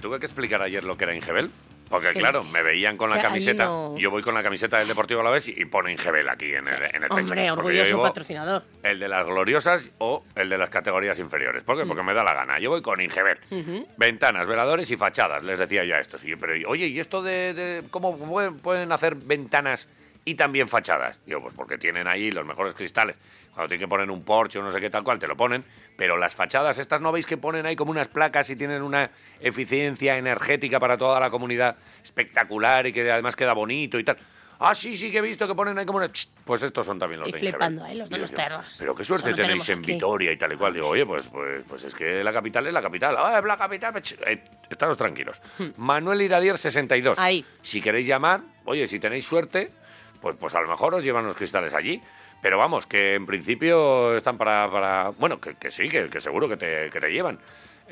Tuve que explicar ayer lo que era Ingebel. Porque ¿Qué claro, me veían con Es la camiseta. no- Yo voy con la camiseta del Deportivo Alavés y, y pone Ingebel aquí en el, en el. Hombre, orgulloso patrocinador. El de las gloriosas o el de las categorías inferiores. ¿Por qué? Porque me da la gana. Yo voy con Ingebel. Ventanas, veladores y fachadas, les decía yo a estos. Y yo, pero, oye, ¿y esto de, de cómo pueden, pueden hacer ventanas y también fachadas? Digo, pues porque tienen ahí los mejores cristales. Cuando tienen que poner un porche o no sé qué tal cual, te lo ponen. Pero las fachadas estas, ¿no veis que ponen ahí como unas placas y tienen una eficiencia energética para toda la comunidad espectacular y que además queda bonito y tal? Ah, sí, sí que he visto que ponen ahí como... una- Pues estos son también los Y de flipando, ¿eh? Los de los terras. Pero qué suerte tenéis en aquí. Vitoria y tal y cual. Digo, oye, pues, pues, pues es que la capital es la capital. Ah, es la capital. eh, estaros tranquilos. Manuel Iradier, 62. Hmm. Ahí. Si queréis llamar, oye, si tenéis suerte, pues, pues a lo mejor os llevan los cristales allí. Pero vamos, que en principio están para... para bueno, que, que sí, que, que seguro que te, que te llevan.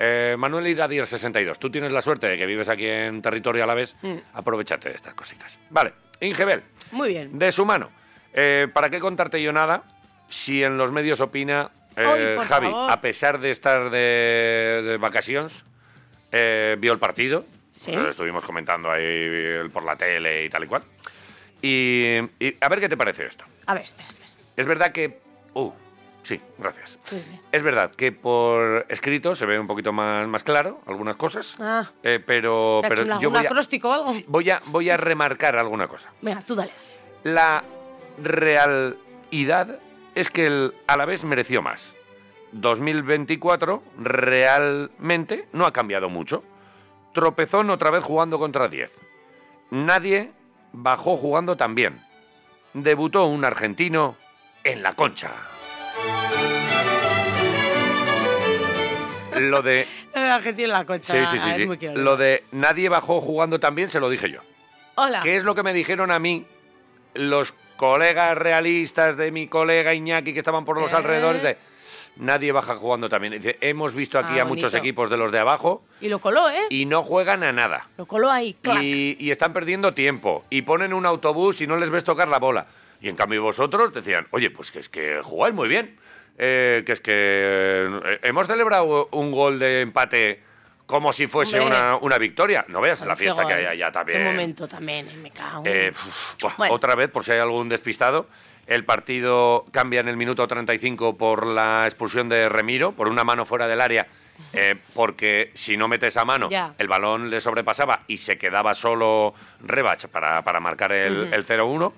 Eh, Manuel Iradier, 62. Tú tienes la suerte de que vives aquí en territorio a la vez. Aprovechate de estas cositas. Vale, Ingebel. Muy bien. De su mano. Eh, ¿Para qué contarte yo nada si en los medios opina eh, Javi, favor. a pesar de estar de, de vacaciones, eh, vio el partido? Sí. Lo estuvimos comentando ahí por la tele y tal y cual. Y, y a ver qué te parece esto. A ver, espera, espera. Es verdad que... Uh, sí, gracias. Sí. Es verdad que por escrito se ve un poquito más, más claro algunas cosas, Ah, eh, pero, ¿te ha pero un- yo voy a, o algo? sí, voy, a, voy a remarcar alguna cosa. venga, tú dale, dale. La realidad es que el Alavés mereció más. 2024 realmente no ha cambiado mucho. Tropezón otra vez jugando contra 10. Nadie bajó jugando tan bien. Debutó un argentino en la concha. Lo de Argentina en la concha. Sí, sí, sí. Es muy. Lo de nadie bajó jugando tan bien se lo dije yo. Hola. ¿Qué es lo que me dijeron a mí los colegas realistas de mi colega Iñaki que estaban por los ¿Eh? alrededores de nadie baja jugando también? Dice, hemos visto aquí Ah, a muchos equipos de los de abajo Y lo coló, ¿eh? y no juegan a nada. Lo coló ahí, clac. Y, y están perdiendo tiempo. Y ponen un autobús y no les ves tocar la bola. Y en cambio vosotros decían, oye, pues que es que jugáis muy bien. Eh, que es que eh, hemos celebrado un gol de empate como si fuese una, una victoria. No veas la fiesta que hay allá también. Qué momento también, eh, me cago. Eh, pf, Bueno. Otra vez, por si hay algún despistado, el partido cambia en el minuto 35 por la expulsión de Remiro, por una mano fuera del área, eh, porque si no mete esa mano, el balón le sobrepasaba y se quedaba solo Rebach para, para marcar el, Ujú. el 0-1.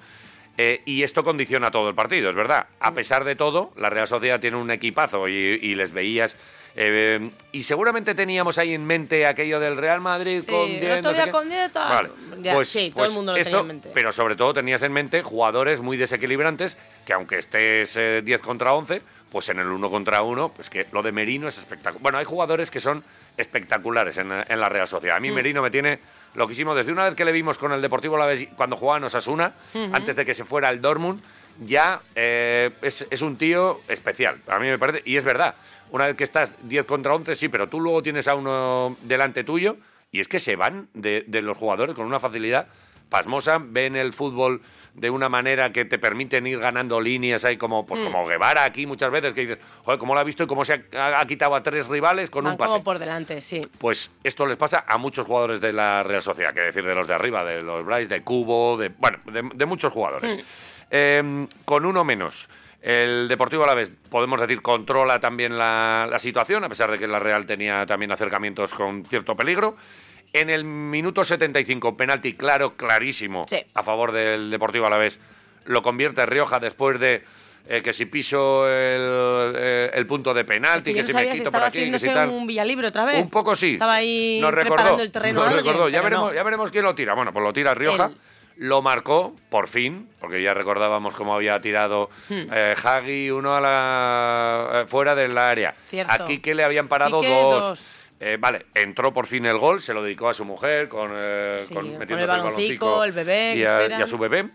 Eh, y esto condiciona todo el partido, es verdad. A pesar de todo, la Real Sociedad tiene un equipazo y, y les veías. Eh, y seguramente teníamos ahí en mente aquello del Real Madrid Sí, con el 10, otro no sé con 10, tal. Vale, Ya, pues, sí, todo pues el mundo lo esto, tenía en mente. Pero sobre todo tenías en mente jugadores muy desequilibrantes que aunque estés eh, 10 contra 11, pues en el 1 contra 1, pues que lo de Merino es espectacular. Bueno, hay jugadores que son espectaculares en, en la Real Sociedad. A mí Mm. Merino me tiene loquísimo. Desde una vez que le vimos con el Deportivo Alavés cuando jugaba en Osasuna, antes de que se fuera al Dortmund, ya eh, es, es un tío especial. A mí me parece, y es verdad, una vez que estás 10 contra 11, sí, pero tú luego tienes a uno delante tuyo y es que se van de, de los jugadores con una facilidad pasmosa, ven el fútbol de una manera que te permiten ir ganando líneas ahí como pues Mm. como Guevara aquí muchas veces que dices, joder, ¿cómo lo ha visto y cómo se ha, ha quitado a tres rivales con Van un pase? como por delante, sí. Pues esto les pasa a muchos jugadores de la Real Sociedad, que decir de los de arriba, de los Bryce, de Cubo, de bueno, de, de muchos jugadores. Mm. Eh, con uno menos. El Deportivo Alavés, podemos decir, controla también la, la situación, a pesar de que la Real tenía también acercamientos con cierto peligro. En el minuto 75, penalti claro, clarísimo, Sí. a favor del Deportivo Alavés. Lo convierte Rioja después de eh, que si piso el, eh, el punto de penalti, que, que, si me sabía si quito por aquí, que si tal. un Villalibre otra vez. Un poco sí. Estaba ahí Nos preparando recordó, el terreno a nos alguien, recordó. Ya veremos, no. ya veremos quién lo tira. Bueno, pues lo tira Rioja. Lo marcó, por fin, porque ya recordábamos cómo había tirado Hmm. eh, Hagi uno a la, eh, fuera del área. Cierto. Aquí que le habían parado Quique, dos. dos. Eh, vale, entró por fin el gol, se lo dedicó a su mujer con, eh, Sí, con con metiéndose el baloncico, el bebé y a, esperan. y a su bebé.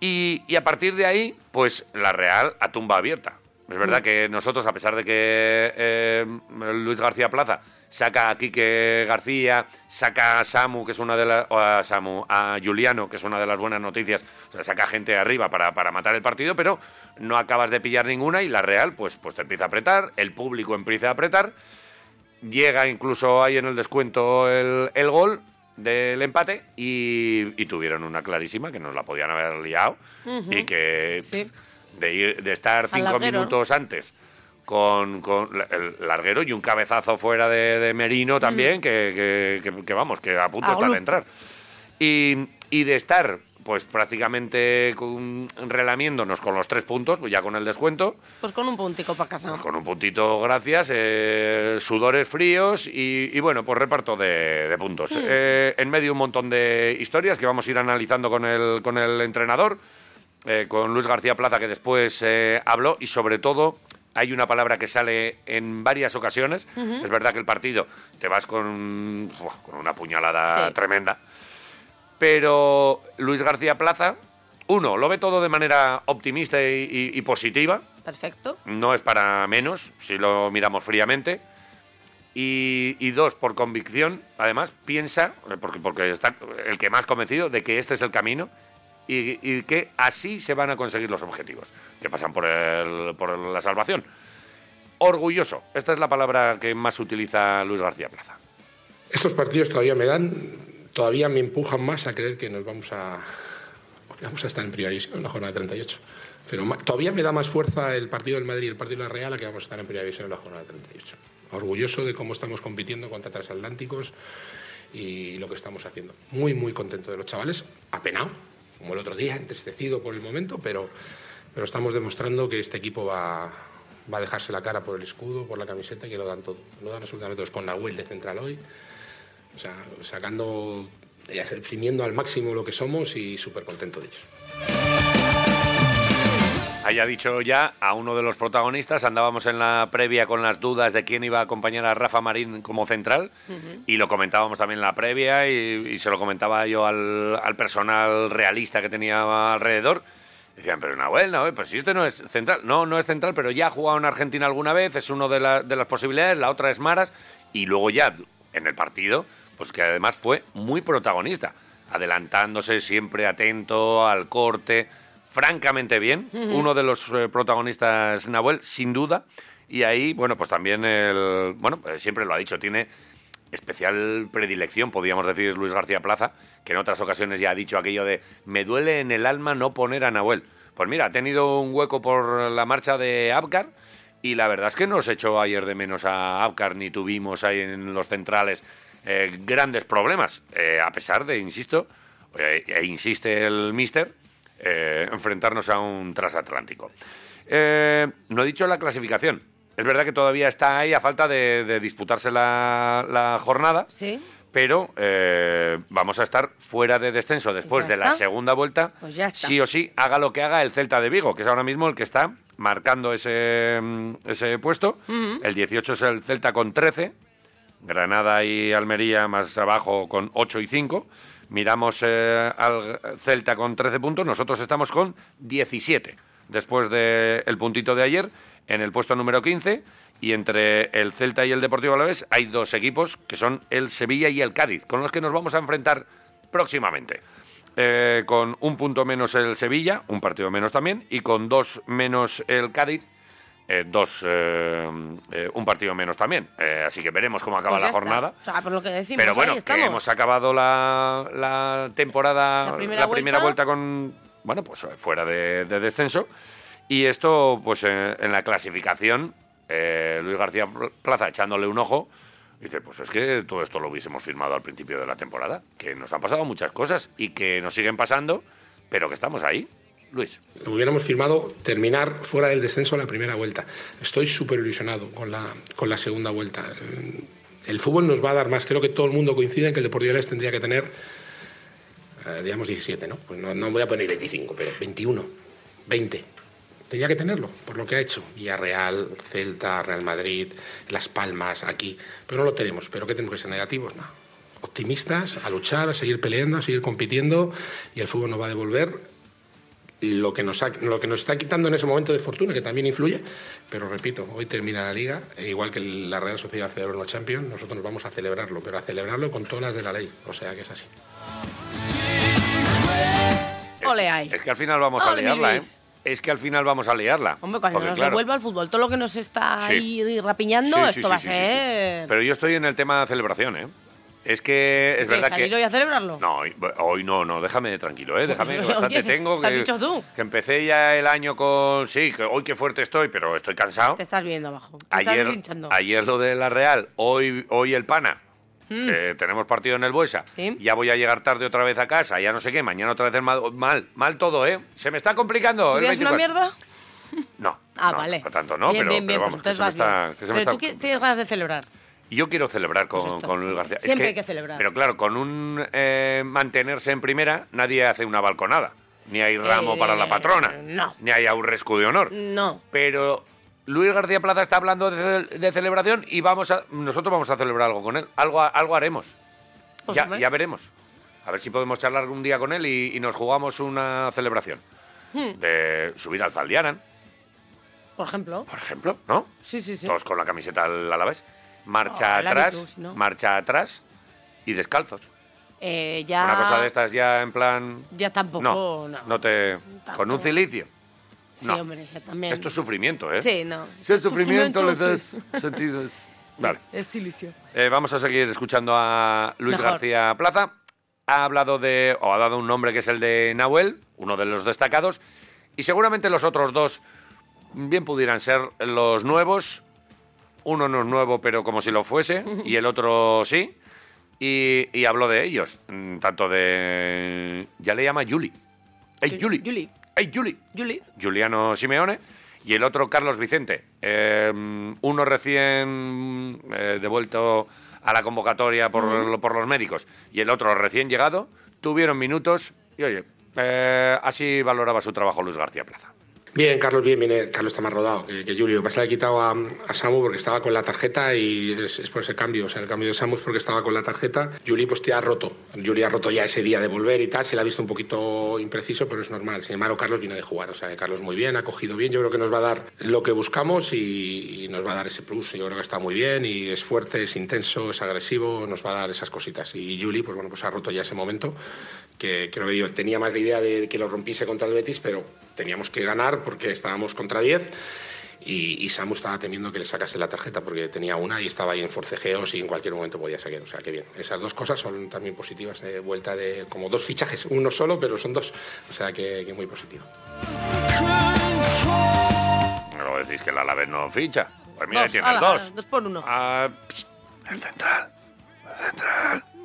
Y, y a partir de ahí, pues la Real a tumba abierta. Es Mm. verdad que nosotros, a pesar de que eh, Luis García Plaza saca a Quique García, saca a Samu, que es una de las. a Samu, a Juliano, que es una de las buenas noticias, o sea, saca gente arriba para, para matar el partido, pero no acabas de pillar ninguna y la Real, pues, pues te empieza a apretar, el público empieza a apretar, llega incluso ahí en el descuento el, el gol del empate y, y tuvieron una clarísima que nos la podían haber liado y que Sí. De, ir, de estar cinco larguero, minutos antes con, el larguero y un cabezazo fuera de, de Merino también, que, que- que- que vamos, que a punto A está de entrar. Y, y de estar pues prácticamente con- relamiéndonos con los tres puntos, pues ya con el descuento, Pues con un puntico para casa. pues con un puntito, gracias, eh, sudores fríos y, y bueno, pues reparto de, de puntos. Eh, en medio un montón de historias que vamos a ir analizando con el, con el entrenador, eh, con Luis García Plaza que después eh, habló y sobre todo hay una palabra que sale en varias ocasiones. Es verdad que el partido te vas con, uf, con una puñalada Sí. tremenda, pero Luis García Plaza, uno, lo ve todo de manera optimista y- y- y positiva Perfecto. no es para menos si lo miramos fríamente. Y, y dos, por convicción, además, piensa, eh, porque, porque está el que más convencido de que este es el camino y, que así se van a conseguir los objetivos, que pasan por, la salvación. Orgulloso, esta es la palabra que más utiliza Luis García Plaza. Estos partidos todavía me dan, todavía me empujan más a creer que nos vamos a, vamos a estar en primera división en la jornada 38. Pero todavía me da más fuerza el partido del Madrid y el partido de la Real a que vamos a estar en primera división en la jornada 38. Orgulloso de cómo estamos compitiendo contra transatlánticos y lo que estamos haciendo. Muy, muy contento de los chavales, apenado, como el otro día, entristecido por el momento, pero, pero estamos demostrando que este equipo va, va a dejarse la cara por el escudo, por la camiseta que lo dan todo. Lo dan absolutamente todo. Con Nahuel de central hoy, o sea, sacando, eh, exprimiendo al máximo lo que somos y súper contento de ellos. Haya dicho ya a uno de los protagonistas, andábamos en la previa con las dudas de quién iba a acompañar a Rafa Marín como central y lo comentábamos también en la previa y, y se lo comentaba yo al, al personal realista que tenía alrededor. Decían, pero Nahuel, Nahuel, pues si este no es central. No, no es central, pero ya ha jugado en Argentina alguna vez, es una de, la- de las posibilidades, la otra es Maras y luego ya en el partido, pues que además fue muy protagonista, adelantándose siempre atento al corte, francamente bien, uno de los eh, protagonistas Nahuel, sin duda, y ahí, bueno, pues también el, bueno, pues siempre lo ha dicho, tiene especial predilección, podríamos decir Luis García Plaza, que en otras ocasiones ya ha dicho aquello de me duele en el alma no poner a Nahuel. Pues mira, ha tenido un hueco por la marcha de Abkar y la verdad es que nos echó ayer de menos a Abkar ni tuvimos ahí en los centrales eh, grandes problemas, eh, a pesar de, insisto, eh, e insiste el mister, eh, enfrentarnos a un transatlántico. Eh, no he dicho la clasificación. Es verdad que todavía está ahí a falta de, de disputarse la, la jornada, Sí. pero eh, vamos a estar fuera de descenso después Ya de la segunda vuelta. Pues ya está. Sí o sí, haga lo que haga el Celta de Vigo, que es ahora mismo el que está marcando ese, mm, ese puesto. El 18 es el Celta con 13. Granada y Almería más abajo con 8 y 5. Miramos eh, al Celta con 13 puntos, nosotros estamos con 17, después del puntito de ayer, en el puesto número 15, y entre el Celta y el Deportivo Alavés hay dos equipos, que son el Sevilla y el Cádiz, con los que nos vamos a enfrentar próximamente. Eh, con un punto menos el Sevilla, un partido menos también, y con dos menos el Cádiz, eh, dos, eh, eh, un partido menos también. Eh, así que veremos cómo acaba Pues la jornada. O sea, por lo que decimos, Pero bueno, ahí que estamos. hemos acabado la, la temporada, La primera vuelta. vuelta con, bueno, pues fuera de, de descenso. Y esto, pues eh, en la clasificación, eh, Luis García Plaza echándole un ojo, dice, pues es que todo esto lo hubiésemos firmado al principio de la temporada, que nos han pasado muchas cosas y que nos siguen pasando, pero que estamos ahí. Luis. Hubiéramos firmado terminar fuera del descenso la primera vuelta. Estoy súper ilusionado con la, con la segunda vuelta. Eh, El fútbol nos va a dar más. Creo que todo el mundo coincide en que el Deportivo de tendría que tener, eh, digamos, 17, ¿no? Pues no, no voy a poner 25, pero 21, 20. Tenía que tenerlo, por lo que ha hecho. Villarreal, Celta, Real Madrid, Las Palmas, aquí. Pero no lo tenemos. ¿Pero qué tenemos que ser negativos? No. Optimistas, a luchar, a seguir peleando, a seguir compitiendo y el fútbol nos va a devolver lo que, nos ha- lo que nos está quitando en ese momento de fortuna, que también influye. Pero repito, hoy termina la liga, e igual que la Real Sociedad celebró la Champions, nosotros nos vamos a celebrarlo, pero a celebrarlo con todas las de la ley. O sea que es así. Ole ahí. Es que al final vamos a Ole, liarla, ¿eh? Es que al final vamos a liarla. Hombre, cuando Porque, nos claro, devuelva al fútbol todo lo que nos está Sí. ahí rapiñando, Sí, sí, esto sí, va a sí, sí, sí. ser... Pero yo estoy en el tema de celebración, ¿eh? Es que es ¿Qué, verdad salir que... hoy a celebrarlo? No, hoy, hoy no, no, déjame tranquilo, ¿eh? Déjame, Oye, bastante tengo. ¿qué has que, dicho tú? Que empecé ya el año con... Sí, que hoy qué fuerte estoy, pero estoy cansado. Te estás viendo abajo. Te estás Ayer, deshinchando. ayer lo de la Real, hoy, hoy el Pana. que tenemos partido en el Buesa. Mm. Sí. Ya voy a llegar tarde otra vez a casa, ya no sé qué, mañana otra vez el mal, mal, mal todo, ¿eh? Se me está complicando. ¿Tú el una 24. mierda? No. Ah, no, vale. Por tanto, no, bien, pero, bien, bien, pero pues vamos, que entonces se me está, que se me Pero está- tú tienes ganas de celebrar. Yo quiero celebrar con, Pues esto. con Luis García. Es Siempre hay que celebrar. Pero claro, con un eh, mantenerse en primera, nadie hace una balconada. Ni hay ramo Eh, para la patrona. no. Ni hay aurrescu de honor. No. Pero Luis García Plaza está hablando de, de celebración y vamos a, nosotros vamos a celebrar algo con él. Algo, algo haremos. Pues, ya, ya veremos. A ver si podemos charlar un día con él y, y nos jugamos una celebración. Hmm. De subir al Zaldiaran, Por ejemplo. por ejemplo, ¿no? Sí, sí, sí. Todos con la camiseta al Alavés. Marcha Oh, atrás, no. marcha atrás y descalzos. Eh, ya... Una cosa de estas ya en plan... Ya tampoco, No, no. no te... Con un cilicio. Sí, hombre, ya también. Esto es sufrimiento, ¿eh? Sí, no. Si el sufrimiento, le sí. das sentidos. Sí, Vale. es silicio. Eh, vamos a seguir escuchando a Luis Mejor. García Plaza. Ha hablado de, o ha dado un nombre que es el de Nahuel, uno de los destacados, y seguramente los otros dos bien pudieran ser los nuevos. Uno no es nuevo, pero como si lo fuese, y el otro sí. Y, y habló de ellos, mm, tanto de... Ya le llama Juli. ¡Ey, Juli! Juli. ¡Ey, Juli! Juli. Juliano Simeone y el otro Carlos Vicente. Eh, uno recién eh, devuelto a la convocatoria por los médicos y el otro recién llegado. Tuvieron minutos y oye, eh, así valoraba su trabajo Luis García Plaza. Bien, Carlos, bien, viene. Carlos está más rodado que, que Julio. Pasa, le he quitado a, a Samu porque estaba con la tarjeta y es, es por ese cambio. O sea, el cambio de Samu es porque estaba con la tarjeta. Juli, pues te ha roto. Juli ha roto ya ese día de volver y tal. Se le ha visto un poquito impreciso, pero es normal. Sin embargo, Carlos viene de jugar. O sea, que Carlos muy bien, ha cogido bien. Yo creo que nos va a dar lo que buscamos y, y nos va a dar ese plus. Yo creo que está muy bien y es fuerte, es intenso, es agresivo. Nos va a dar esas cositas. Y Juli, pues bueno, pues ha roto ya ese momento. Que creo que yo tenía más la idea de que lo rompiese contra el Betis, pero teníamos que ganar porque estábamos contra 10 y, y Samu estaba temiendo que le sacase la tarjeta porque tenía una y estaba ahí en forcejeos y en cualquier momento podía sacar. O sea, que bien. Esas dos cosas son también positivas de vuelta de como dos fichajes, uno solo, pero son dos. O sea, que, que muy positivo. No decís que el Alavés no ficha. Pues mira, Dos, tienes ala, dos. dos por uno. Ah, pst, el central.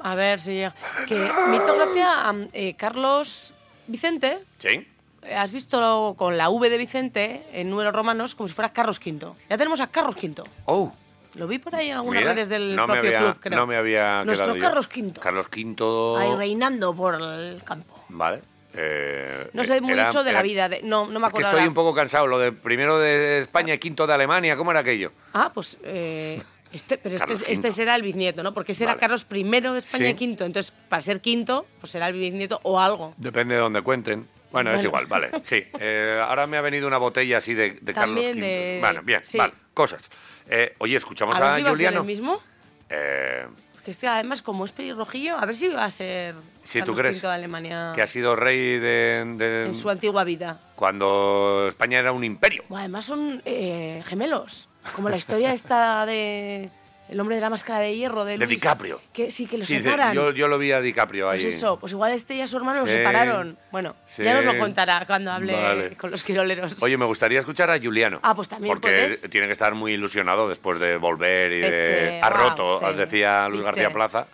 A ver si llega. Que me hizo gracia eh, Carlos Vicente. Sí. eh, Has visto con la V de Vicente en números romanos como si fuera Carlos V. Ya tenemos a Carlos V. Oh. Lo vi por ahí en algunas Mira, redes del no propio había, club, creo. No me había Nuestro. Carlos V. Carlos V. Ahí reinando por el campo. Vale. Eh, No sé era- mucho de la vida. De, no, no me Es que acuerdo. estoy ahora. un poco cansado. Lo de primero de España y quinto de Alemania. ¿Cómo era aquello? Ah, pues. eh, este, pero este, este será el bisnieto, ¿no? Porque ese era Vale. Carlos I de España Sí. quinto. Entonces, para ser quinto, pues será el bisnieto o algo. Depende de donde cuenten. Bueno, es Bueno. igual, vale. Sí. Eh, ahora me ha venido una botella así de, de Carlos V. de- Bueno, bien, sí. vale. Cosas. Eh, oye, escuchamos A a, si va a Juliano. el mismo. Eh, Porque este, además, como es pelirrojillo, a ver si va a ser Sí, ¿tú crees? De Alemania que ha sido rey de, de- en su antigua vida. cuando España era un imperio. Bueno, además son eh, gemelos. Como la historia esta de El hombre de la máscara de hierro de, De Luis, DiCaprio. Que sí, que lo Sí, de- separan. yo, yo lo vi a DiCaprio ahí. Pues eso, pues igual este y a su hermano Sí. lo separaron. Bueno, Sí. ya nos lo contará cuando hable Vale. con los quiroleros. Oye, me gustaría escuchar a Juliano. Ah, pues también Porque puedes. tiene que estar muy ilusionado después de volver y de... Este, ha wow, roto, decía Luis ¿Viste? García Plaza.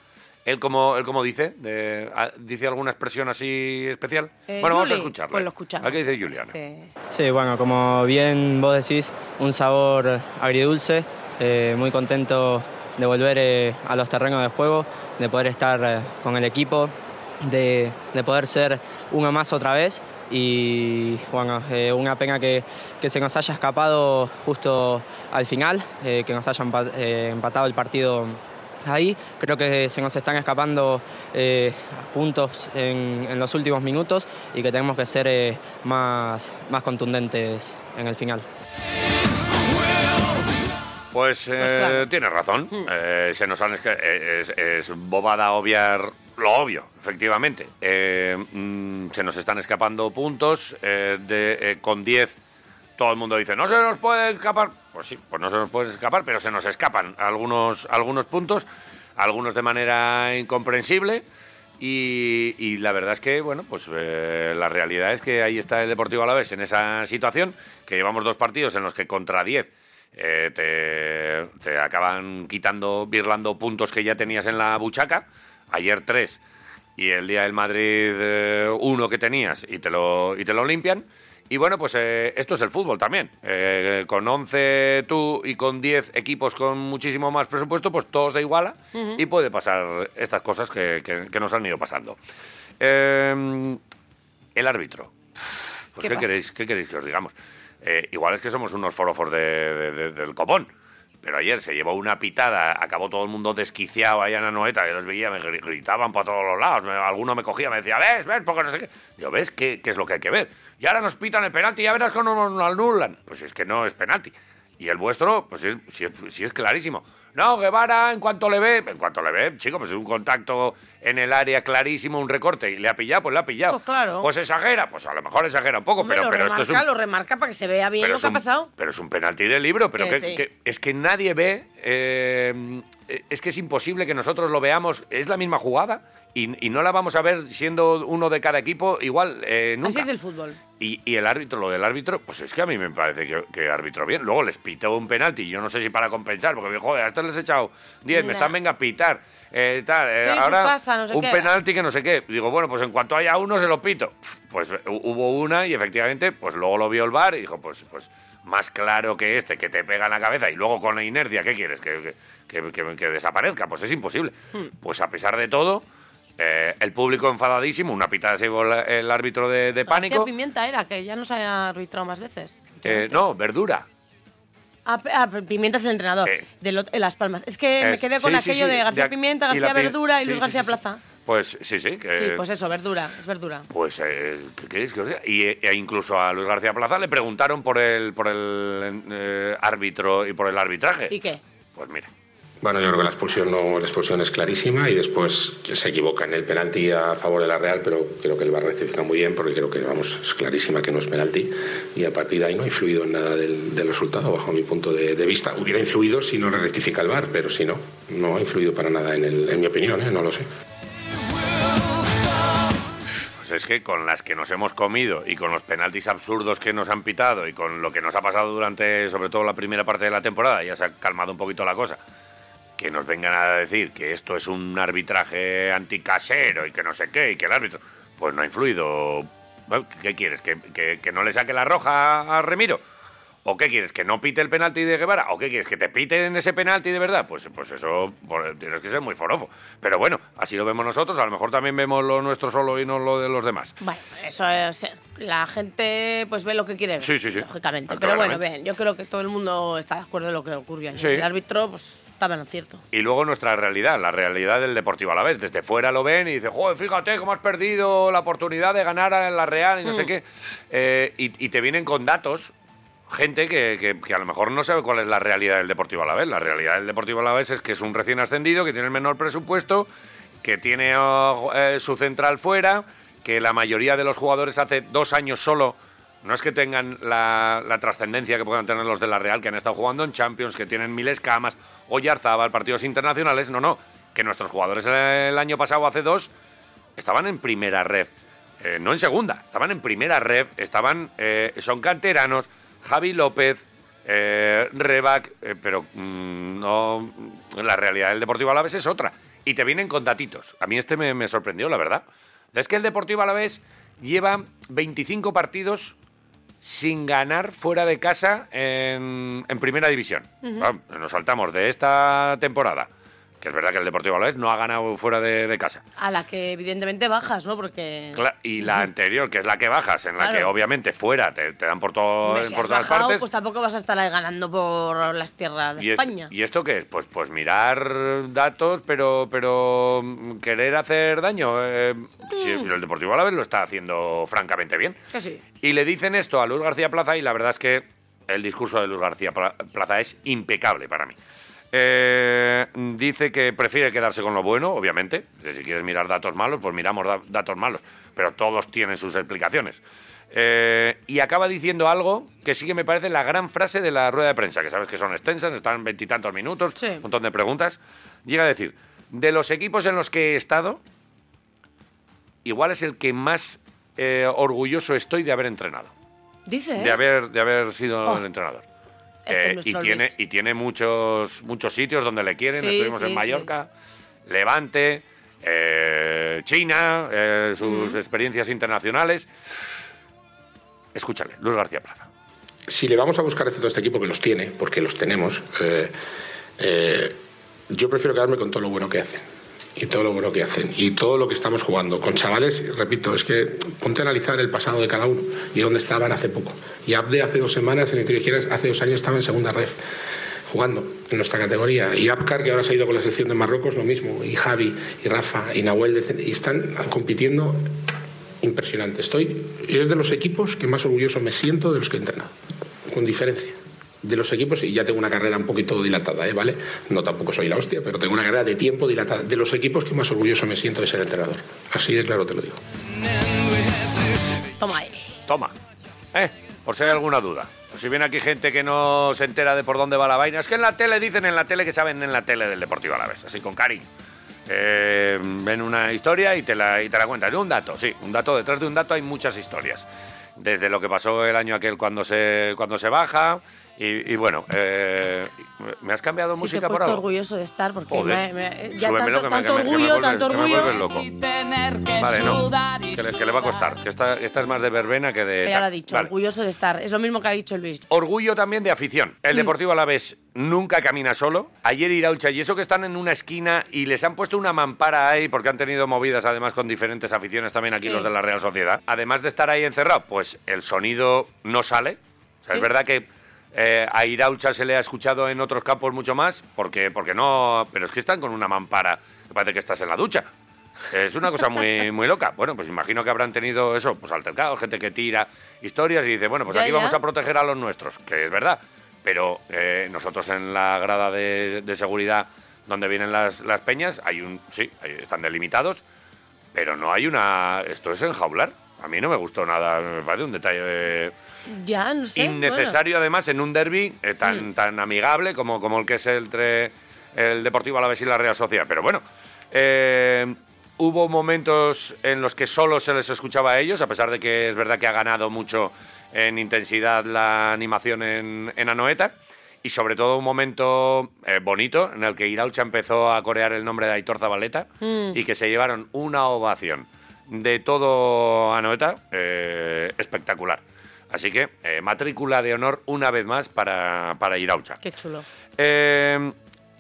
¿Él como, él como dice? De- a- ¿Dice alguna expresión así especial? Eh, bueno, vamos a Juli, escucharle. Pues lo escuchamos. ¿A qué dice Juliana? Sí. Sí, bueno, como bien vos decís, un sabor agridulce, eh, muy contento de volver eh, a los terrenos de juego, de poder estar eh, con el equipo, de, de poder ser uno más otra vez y bueno, eh, una pena que, que se nos haya escapado justo al final, eh, que nos haya eh, empatado el partido ahí. Creo que se nos están escapando eh, puntos en, en los últimos minutos y que tenemos que ser eh, más, más contundentes en el final. Pues, eh, claro. tiene razón. Eh, se nos han eh, es, es bobada obviar lo obvio, efectivamente. Eh, mm, se nos están escapando puntos. eh, de, eh, con 10, todo el mundo dice, no se nos puede escapar. Pues sí, pues no se nos puede escapar, pero se nos escapan algunos, algunos puntos, algunos de manera incomprensible. Y, la verdad es que, bueno, pues eh, la realidad es que ahí está el Deportivo Alavés en esa situación, que llevamos dos partidos en los que contra 10 eh, te, te acaban quitando, birlando puntos que ya tenías en la buchaca. Ayer tres y el día del Madrid eh, uno que tenías y te lo, y te lo limpian. Y bueno, pues eh, esto es el fútbol también. Eh, con 11 tú y con 10 equipos con muchísimo más presupuesto, pues todo se iguala y puede pasar estas cosas que, que- que nos han ido pasando. Eh, el árbitro. Pues ¿Qué queréis, ¿qué queréis que os digamos? Eh, igual es que somos unos forofos de- de- de- del copón. Pero ayer se llevó una pitada, acabó todo el mundo desquiciado allá en la noeta, que los veía, me gri- gritaban por todos los lados, alguno me cogía, me decía, ves, ves, porque no sé qué. Digo, ¿ves qué, qué es lo que hay que ver? Y ahora nos pitan el penalti, ya verás cómo nos anulan. Pues es que no es penalti. Y el vuestro, pues es, sí, es- sí es clarísimo. No, Guevara, en cuanto le ve, en cuanto le ve, chico, pues es un contacto en el área clarísimo, un recorte, y le ha pillado, pues le ha pillado. Pues claro. Pues exagera, pues a lo mejor exagera un poco, Hombre, pero, pero remarca, esto es un, lo remarca para que se vea bien lo que ha pasado. Pero es un penalti de libro, pero Que que, sí. que- es que nadie ve, eh, es que es imposible que nosotros lo veamos, es la misma jugada y, y no la vamos a ver siendo uno de cada equipo igual eh, nunca. Así es el fútbol. Y, y el árbitro, lo del árbitro, pues es que a mí me parece que, que árbitro bien. Luego les pitó un penalti, yo no sé si para compensar, porque digo, joder, a estos les he echado 10, me están venga a pitar. eh, tal, eh, ¿Qué hizo ahora pasa? No sé un qué. penalti que no sé qué. Digo, bueno, pues en cuanto haya uno se lo pito. Pues hu- hubo una y efectivamente, pues luego lo vio el bar y dijo, pues, pues más claro que este, que te pega en la cabeza y luego con la inercia, ¿qué quieres? Que, que, que- que- que desaparezca. Pues es imposible. Hmm. Pues a pesar de todo, eh, el público enfadadísimo, una pitada se el árbitro de, de pánico. García Pimienta era, que ya nos ha arbitrado más veces. Eh, no, verdura. Ah, ah, Pimienta es el entrenador Eh. de lo- en Las Palmas. Es que me quedé con sí, aquello sí, de García de- Pimienta, y la García Verdura y Luis García. Plaza. Pues sí, sí. Que, Sí, pues eso, verdura, es verdura. Pues, eh, ¿qué queréis que os diga? Y, e incluso a Luis García Plaza le preguntaron por el, por el eh, árbitro y por el arbitraje. ¿Y qué? Pues mira. Bueno, yo creo que la expulsión, no, la expulsión es clarísima y después se equivoca en el penalti a favor de la Real, pero creo que el VAR rectifica muy bien porque creo que vamos, es clarísima que no es penalti y a partir de ahí no ha influido en nada del, del resultado bajo mi punto de, de vista. Hubiera influido si no rectifica el VAR, pero si no, no ha influido para nada en, el- en mi opinión, ¿eh? no lo sé. Pues es que con las que nos hemos comido y con los penaltis absurdos que nos han pitado y con lo que nos ha pasado durante, sobre todo, la primera parte de la temporada, ya se ha calmado un poquito la cosa. Que nos vengan a decir que esto es un arbitraje anticasero y que no sé qué, y que el árbitro. Pues no ha influido. ¿Qué quieres? ¿Que, que- que no le saque la roja a Remiro? ¿O qué quieres? ¿Que no pite el penalti de Guevara? ¿O qué quieres? ¿Que te piten ese penalti de verdad? Pues, pues eso pues, tienes que ser muy forofo. Pero bueno, así lo vemos nosotros. A lo mejor también vemos lo nuestro solo y no lo de los demás. Bueno, eso es. eh, La gente pues ve lo que quiere ver. Sí, sí, sí. Lógicamente. Ah, Pero bueno, bien, yo creo que todo el mundo está de acuerdo en lo que ocurrió. Sí. El árbitro, pues, lo cierto. Y luego nuestra realidad, la realidad del Deportivo a la vez. Desde fuera lo ven y dicen, joder, fíjate cómo has perdido la oportunidad de ganar en la Real y no sé qué. Eh, y, y te vienen con datos, gente que, que- que a lo mejor no sabe cuál es la realidad del Deportivo a la vez. La realidad del Deportivo a la vez es que es un recién ascendido, que tiene el menor presupuesto, que tiene oh, eh, su central fuera, que la mayoría de los jugadores hace dos años solo no es que tengan la, trascendencia que puedan tener los de la Real, que han estado jugando en Champions, que tienen mil escamas, Oyarzábal, partidos internacionales. No, no. Que nuestros jugadores el año pasado, hace dos, estaban en primera red. Eh, no en segunda, estaban en primera red. Estaban, eh, son canteranos. Javi López, eh, Rebac, eh, pero mm, no. La realidad del Deportivo Alavés es otra. y te vienen con datitos. A mí este me sorprendió, la verdad. Es que el Deportivo Alavés lleva 25 partidos sin ganar fuera de casa en, en primera división. Nos saltamos de esta temporada, que es verdad que el Deportivo Alavés no ha ganado fuera de, de casa. A la que evidentemente bajas, ¿no? Porque... Y la anterior, que es la que bajas, en la Claro. que obviamente fuera te, te dan por, todo, si por has todas bajado, partes. pues tampoco vas a estar ahí ganando por las tierras de ¿Y, esto, España. ¿Y esto qué es? Pues, pues mirar datos, pero, pero mm, querer hacer daño. Eh, Mm. el Deportivo Alavés lo está haciendo francamente bien. Que sí. Y le dicen esto a Luis García Plaza y la verdad es que el discurso de Luis García Pla- Plaza es impecable para mí. Eh, dice que prefiere quedarse con lo bueno, obviamente. que si quieres mirar datos malos, pues miramos da- datos malos. Pero todos tienen sus explicaciones. Eh, y acaba diciendo algo que sí que me parece la gran frase de la rueda de prensa, que sabes que son extensas, están veintitantos minutos, Sí. un montón de preguntas. Llega a decir, de los equipos en los que he estado, igual es el que más eh, orgulloso estoy de haber entrenado Dice, ¿eh? de haber, de haber sido Oh. el entrenador. Este es Eh, y tiene, Luis. y tiene muchos, muchos sitios donde le quieren. Sí, Estuvimos sí, en Mallorca, Levante, eh, China, eh, sus experiencias internacionales. Escúchale, Luis García Plaza. si le vamos a buscar efecto a este equipo, que los tiene, porque los tenemos, eh, eh, yo prefiero quedarme con todo lo bueno que hacen. Y todo lo bueno que hacen. Y todo lo que estamos jugando. Con chavales, repito, es que ponte a analizar el pasado de cada uno y dónde estaban hace poco. Y Abde hace dos semanas, en el Tirijieras, hace dos años estaba en segunda red jugando en nuestra categoría. Y Apcar, que ahora se ha ido con la selección de Marruecos, lo mismo. Y Javi, y Rafa, y Nahuel, y están compitiendo impresionante. Estoy, es de los equipos que más orgulloso me siento de los que he entrenado, con diferencia. De los equipos, y ya tengo una carrera un poquito dilatada, ¿eh? ¿vale? No tampoco soy la hostia, pero tengo una carrera de tiempo dilatada. De los equipos que más orgulloso me siento de ser entrenador. Así de claro te lo digo. Toma ahí. Toma. Eh, por si hay alguna duda. Por si viene aquí gente que no se entera de por dónde va la vaina. Es que en la tele dicen en la tele que saben en la tele del Deportivo Alavés. Así con cariño. Eh, ven una historia y te, la, y te la cuentan. Un dato, sí. Un dato. Detrás de un dato hay muchas historias. Desde lo que pasó el año aquel cuando se, cuando se baja. Y, y bueno, eh, me has cambiado Sí, te he música por algo. orgulloso de estar porque Joder, me- me- ya tanto, tanto que me- que me orgullo, vuelve- tanto que me orgullo. Vale, no. Que le, que le va a costar. Que esta, esta es más de verbena que de. Que ya lo ha dicho, Vale. orgulloso de estar. Es lo mismo que ha dicho Luis. Orgullo también de afición. El Deportivo Alavés nunca camina solo. Ayer Iraucha, y eso que están en una esquina y les han puesto una mampara ahí porque han tenido movidas además con diferentes aficiones también aquí Sí. los de la Real Sociedad. Además de estar ahí encerrado, pues el sonido no sale. O sea, Sí. Es verdad que eh, a Iraucha se le ha escuchado en otros campos mucho más porque, porque no... Pero es que están con una mampara que parece que estás en la ducha. Es una cosa muy, muy loca. Bueno, pues imagino que habrán tenido eso, pues altercados, gente que tira historias y dice, bueno, pues Ya, aquí ya. vamos a proteger a los nuestros, que es verdad. Pero eh, nosotros en la grada de, de seguridad donde vienen las, las peñas, hay un, sí, están delimitados, pero no hay una... Esto es enjaular. A mí no me gustó nada, me parece un detalle eh, Ya, no sé. innecesario además en un derby eh, tan, Mm. tan amigable como, como el que es entre el Deportivo Alavés y la Real Sociedad. Pero bueno, eh, hubo momentos en los que solo se les escuchaba a ellos, a pesar de que es verdad que ha ganado mucho en intensidad la animación en, en Anoeta. Y sobre todo un momento eh, bonito en el que Iraucha empezó a corear el nombre de Aitor Zabaleta Mm. y que se llevaron una ovación de todo Anoeta eh, espectacular. Así que eh, matrícula de honor una vez más para, para Iraucha. Qué chulo. Eh,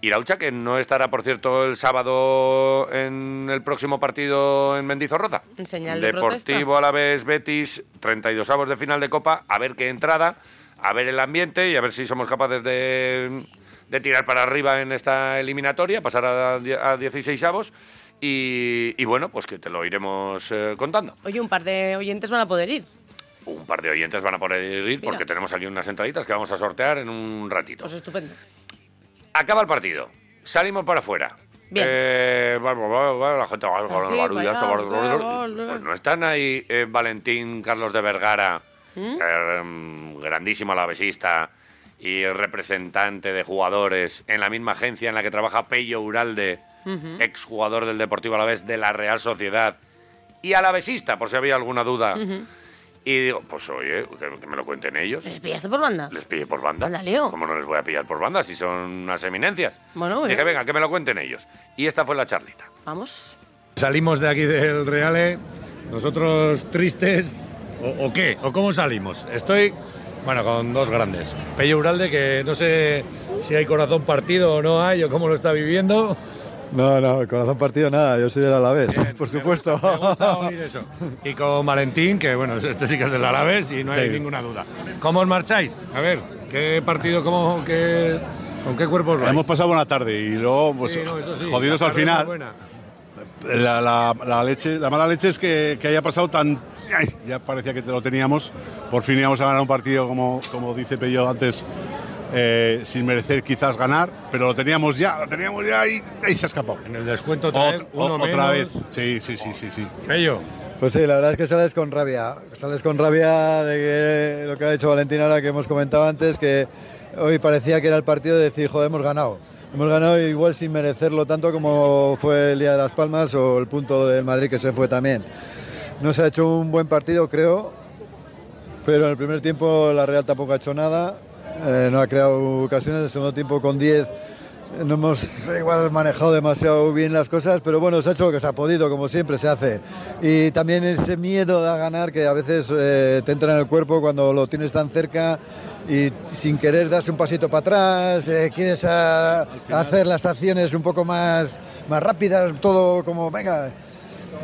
Iraucha, que no estará, por cierto, el sábado en el próximo partido en Mendizorroza. En señal de Deportivo Alavés Betis, 32 avos de final de Copa, a ver qué entrada, a ver el ambiente y a ver si somos capaces de, de tirar para arriba en esta eliminatoria, pasar a, a 16 avos y, y bueno, pues que te lo iremos eh, contando. Oye, un par de oyentes van a poder ir. Un par de oyentes van a poder ir Mira. porque tenemos aquí unas entraditas que vamos a sortear en un ratito. Pues estupendo. Acaba el partido. Salimos para afuera. Bien. Eh, va, va, va, va, la gente va con barullo. Pues no están ahí eh, Valentín Carlos de Vergara, ¿Mm? eh, mm, grandísimo alavesista y representante de jugadores en la misma agencia en la que trabaja Pello Uralde, exjugador del Deportivo Alavés de la Real Sociedad y alavesista, por si había alguna duda. Y digo, pues oye, que, que me lo cuenten ellos. ¿Les pillaste por banda? Les pillé por banda. Anda, Leo. ¿Cómo no les voy a pillar por banda si son unas eminencias? Bueno, Dije, bien. venga, que me lo cuenten ellos. Y esta fue la charlita. Vamos. Salimos de aquí del Reale, nosotros tristes, ¿o, o qué? ¿O cómo salimos? Estoy, bueno, con dos grandes. Pello Uralde, que no sé si hay corazón partido o no hay, o cómo lo está viviendo. No, no, el corazón partido nada, yo soy del Alavés, por supuesto. Me gusta oír eso. Y con Valentín, que bueno, este sí que es del Alavés y no hay ninguna duda. ¿Cómo os marcháis? A ver, ¿qué partido, cómo, qué, con qué cuerpos vais? Hemos pasado buena tarde y luego, pues, Sí, no, eso sí, jodidos al final. La, la- la leche, la mala leche es que, que haya pasado tan. ay, ya parecía que te lo teníamos. Por fin íbamos a ganar un partido, como, como dice Pello antes, eh, sin merecer quizás ganar, pero lo teníamos ya, lo teníamos ya y, y se ha escapado. En el descuento otra vez, uno otra menos. vez. Sí, sí, sí, sí, sí. Pello, Pues sí, la verdad es que sales con rabia. Sales con rabia de que lo que ha dicho Valentín ahora que hemos comentado antes, que hoy parecía que era el partido de decir, joder, hemos ganado. Hemos ganado igual sin merecerlo tanto como fue el Día de las Palmas o el punto del Madrid que se fue también. No se ha hecho un buen partido, creo, pero en el primer tiempo la Real tampoco ha hecho nada. Eh, no ha creado ocasiones. En el segundo tiempo con 10 no hemos igual manejado demasiado bien las cosas, pero bueno, se ha hecho lo que se ha podido, como siempre se hace. Y también ese miedo a ganar que a veces eh, te entra en el cuerpo cuando lo tienes tan cerca y sin querer das un pasito para atrás, eh, quieres a- hacer las acciones un poco más, más rápidas, todo como, venga.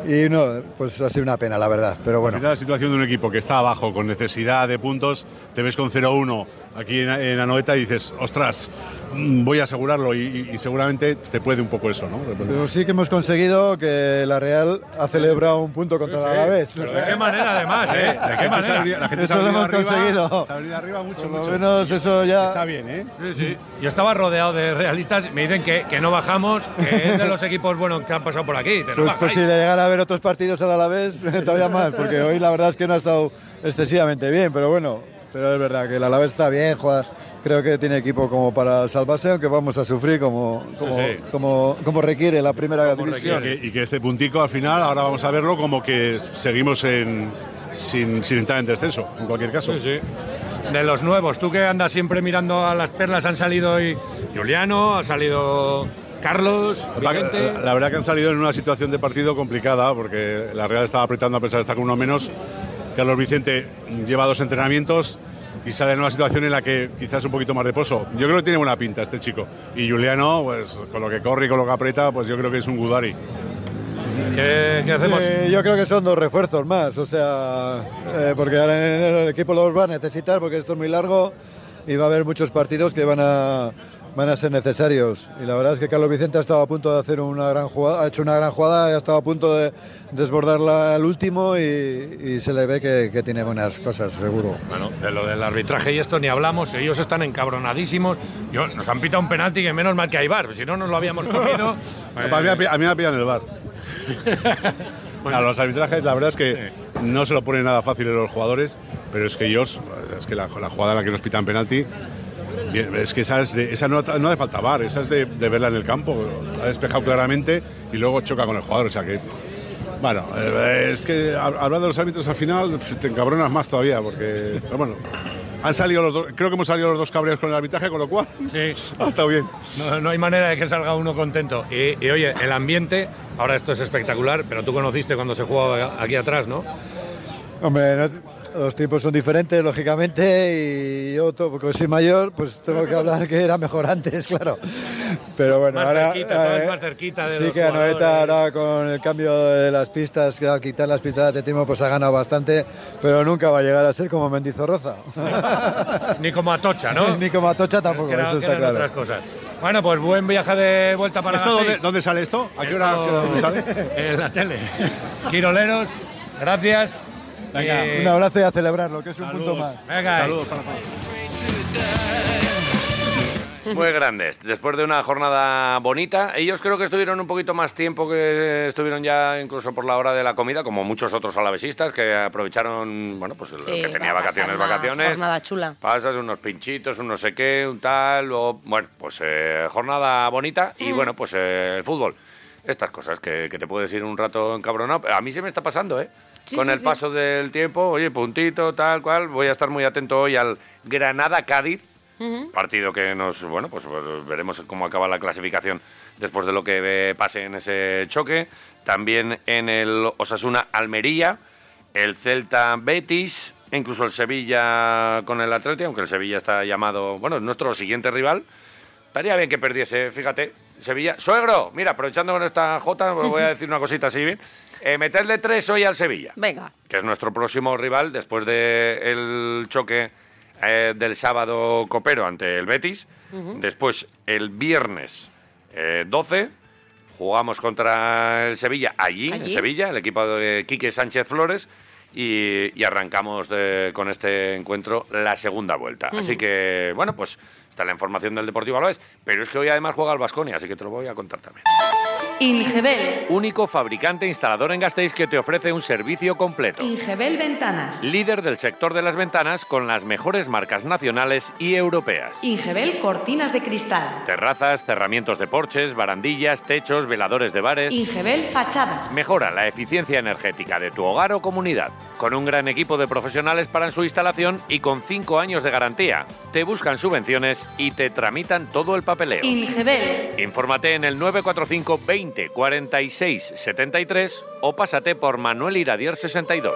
Y no, pues ha sido una pena, la verdad, pero bueno. La situación de un equipo que está abajo con necesidad de puntos, te ves con 0-1 aquí en, en Anoeta y dices, ostras, mm, voy a asegurarlo y, seguramente te puede un poco eso, ¿no? Pero sí que hemos conseguido que la Real ha celebrado un punto contra el Alavés. Pero ¿De qué manera además, eh? ¿De qué La manera? la gente se Eso lo hemos arriba, conseguido. Se ha venido arriba mucho, Por lo mucho. menos eso ya... Está bien, ¿eh? Sí, sí. Yo estaba rodeado de realistas, me dicen que, que no bajamos, que es de los equipos buenos que han pasado por aquí. No Pues, pues si le llegara a ver otros partidos al Alavés, todavía más, porque hoy la verdad es que no ha estado excesivamente bien, pero bueno, pero es verdad que el Alavés está bien, juega, creo que tiene equipo como para salvarse, aunque vamos a sufrir como, como, sí. como, como requiere la primera división. Y que, y que este puntico al final, ahora vamos a verlo como que seguimos en, sin, sin entrar en descenso, en cualquier caso. Sí, sí. De los nuevos, tú que andas siempre mirando a las perlas, han salido hoy Juliano, ha salido Carlos, la- la verdad que han salido en una situación de partido complicada porque la Real estaba apretando a pesar de estar con uno menos. Carlos Vicente lleva dos entrenamientos y sale en una situación en la que quizás un poquito más de pozo. Yo creo que tiene buena pinta este chico. Y Juliano, pues con lo que corre y con lo que aprieta, pues yo creo que es un Gudari. ¿Qué, qué hacemos? Eh, yo creo que son dos refuerzos más, o sea, eh, porque ahora en el equipo los va a necesitar porque esto es muy largo y va a haber muchos partidos que van a, van a ser necesarios. Y la verdad es que Carlos Vicente ha estado a punto de hacer una gran jugada, ha hecho una gran jugada ha estado a punto de desbordarla al último y, y se le ve que, que tiene buenas cosas, seguro. Bueno, de lo del arbitraje y esto ni hablamos, ellos están encabronadísimos. Yo, nos han pitado un penalti que menos mal que hay bar, si no nos lo habíamos comido. A mí, me ha pi- a mí me ha pillado en el bar. A los arbitrajes, la verdad es que no se lo pone nada fácil a los jugadores, pero es que ellos, es que la, la jugada en la que nos pitan penalti, bien, es que esa, es de- esa no, no hace falta bar, esa es de, de verla en el campo. Ha despejado claramente y luego choca con el jugador, o sea que. Bueno, eh, es que hab- hablando de los árbitros al final te encabronas más todavía, porque. Pero bueno, han salido los dos, creo que hemos salido los dos cabreos con el arbitraje, con lo cual Sí, ha estado bien. no, no hay manera de que salga uno contento. Y, y, oye, el ambiente, ahora esto es espectacular, pero tú conociste cuando se jugaba aquí atrás, ¿no? Hombre, no- los tiempos son diferentes, lógicamente, y yo, porque soy mayor, pues tengo que hablar que era mejor antes, claro. Pero bueno, Más ahora. cerquita, estabas más cerquita de sí los que Anoeta ahora con el cambio de las pistas, que al quitar las pistas de atletismo, pues ha ganado bastante, pero nunca va a llegar a ser como Mendizorroza. Ni como Atocha, ¿no? Ni como Atocha tampoco, Que era- eso está claro. otras cosas. Bueno, pues buen viaje de vuelta para ¿Esto dónde, dónde sale esto? ¿A qué hora, Esto- hora- dónde sale? En la tele. Quiroleros, gracias. Venga, Eh, un abrazo y a celebrarlo, que es un punto más. Venga. Saludos para todos. Muy grandes. Después de una jornada bonita, ellos creo que estuvieron un poquito más tiempo que estuvieron ya incluso por la hora de la comida, como muchos otros alavesistas que aprovecharon, bueno, pues el Sí, que tenía vacaciones, vacaciones. jornada chula. Pasas unos pinchitos, un no sé qué, un tal, luego, bueno, pues eh, jornada bonita y Mm. bueno, pues eh, el fútbol. Estas cosas, que, que te puedes ir un rato encabronado. A mí se me está pasando, ¿eh? Sí, Con sí, el sí. paso del tiempo, oye, puntito, tal cual. Voy a estar muy atento hoy al Granada-Cádiz, partido que nos, bueno, pues, pues, veremos cómo acaba la clasificación después de lo que eh, pase en ese choque. También en el Osasuna-Almería, el Celta-Betis, e incluso el Sevilla con el Atleti, aunque el Sevilla está llamado, bueno, es nuestro siguiente rival. Estaría bien que perdiese, fíjate. Sevilla. Suegro, mira, aprovechando con esta Jota, os voy a decir una cosita así bien. Eh, meterle tres hoy al Sevilla, Venga. que es nuestro próximo rival después del choque eh, del sábado copero ante el Betis. Después, el viernes eh, 12, jugamos contra el Sevilla allí, en. Sevilla, el equipo de Quique Sánchez Flores. Y, y arrancamos de- con este encuentro la segunda vuelta. Así que, bueno, pues está la información del Deportivo Alavés. Pero es que hoy además juega el Vasconia, así que te lo voy a contar también. Ingebel. Único fabricante instalador en Gasteiz que te ofrece un servicio completo. Ingebel Ventanas. Líder del sector de las ventanas con las mejores marcas nacionales y europeas. Ingebel Cortinas de Cristal. Terrazas, cerramientos de porches, barandillas, techos, veladores de bares. Ingebel Fachadas. Mejora la eficiencia energética de tu hogar o comunidad. Con un gran equipo de profesionales para su instalación y con 5 años de garantía. Te buscan subvenciones y te tramitan todo el papeleo. Ingebel. Infórmate en el 945 20 46 73 o pásate por Manuel Iradier 62.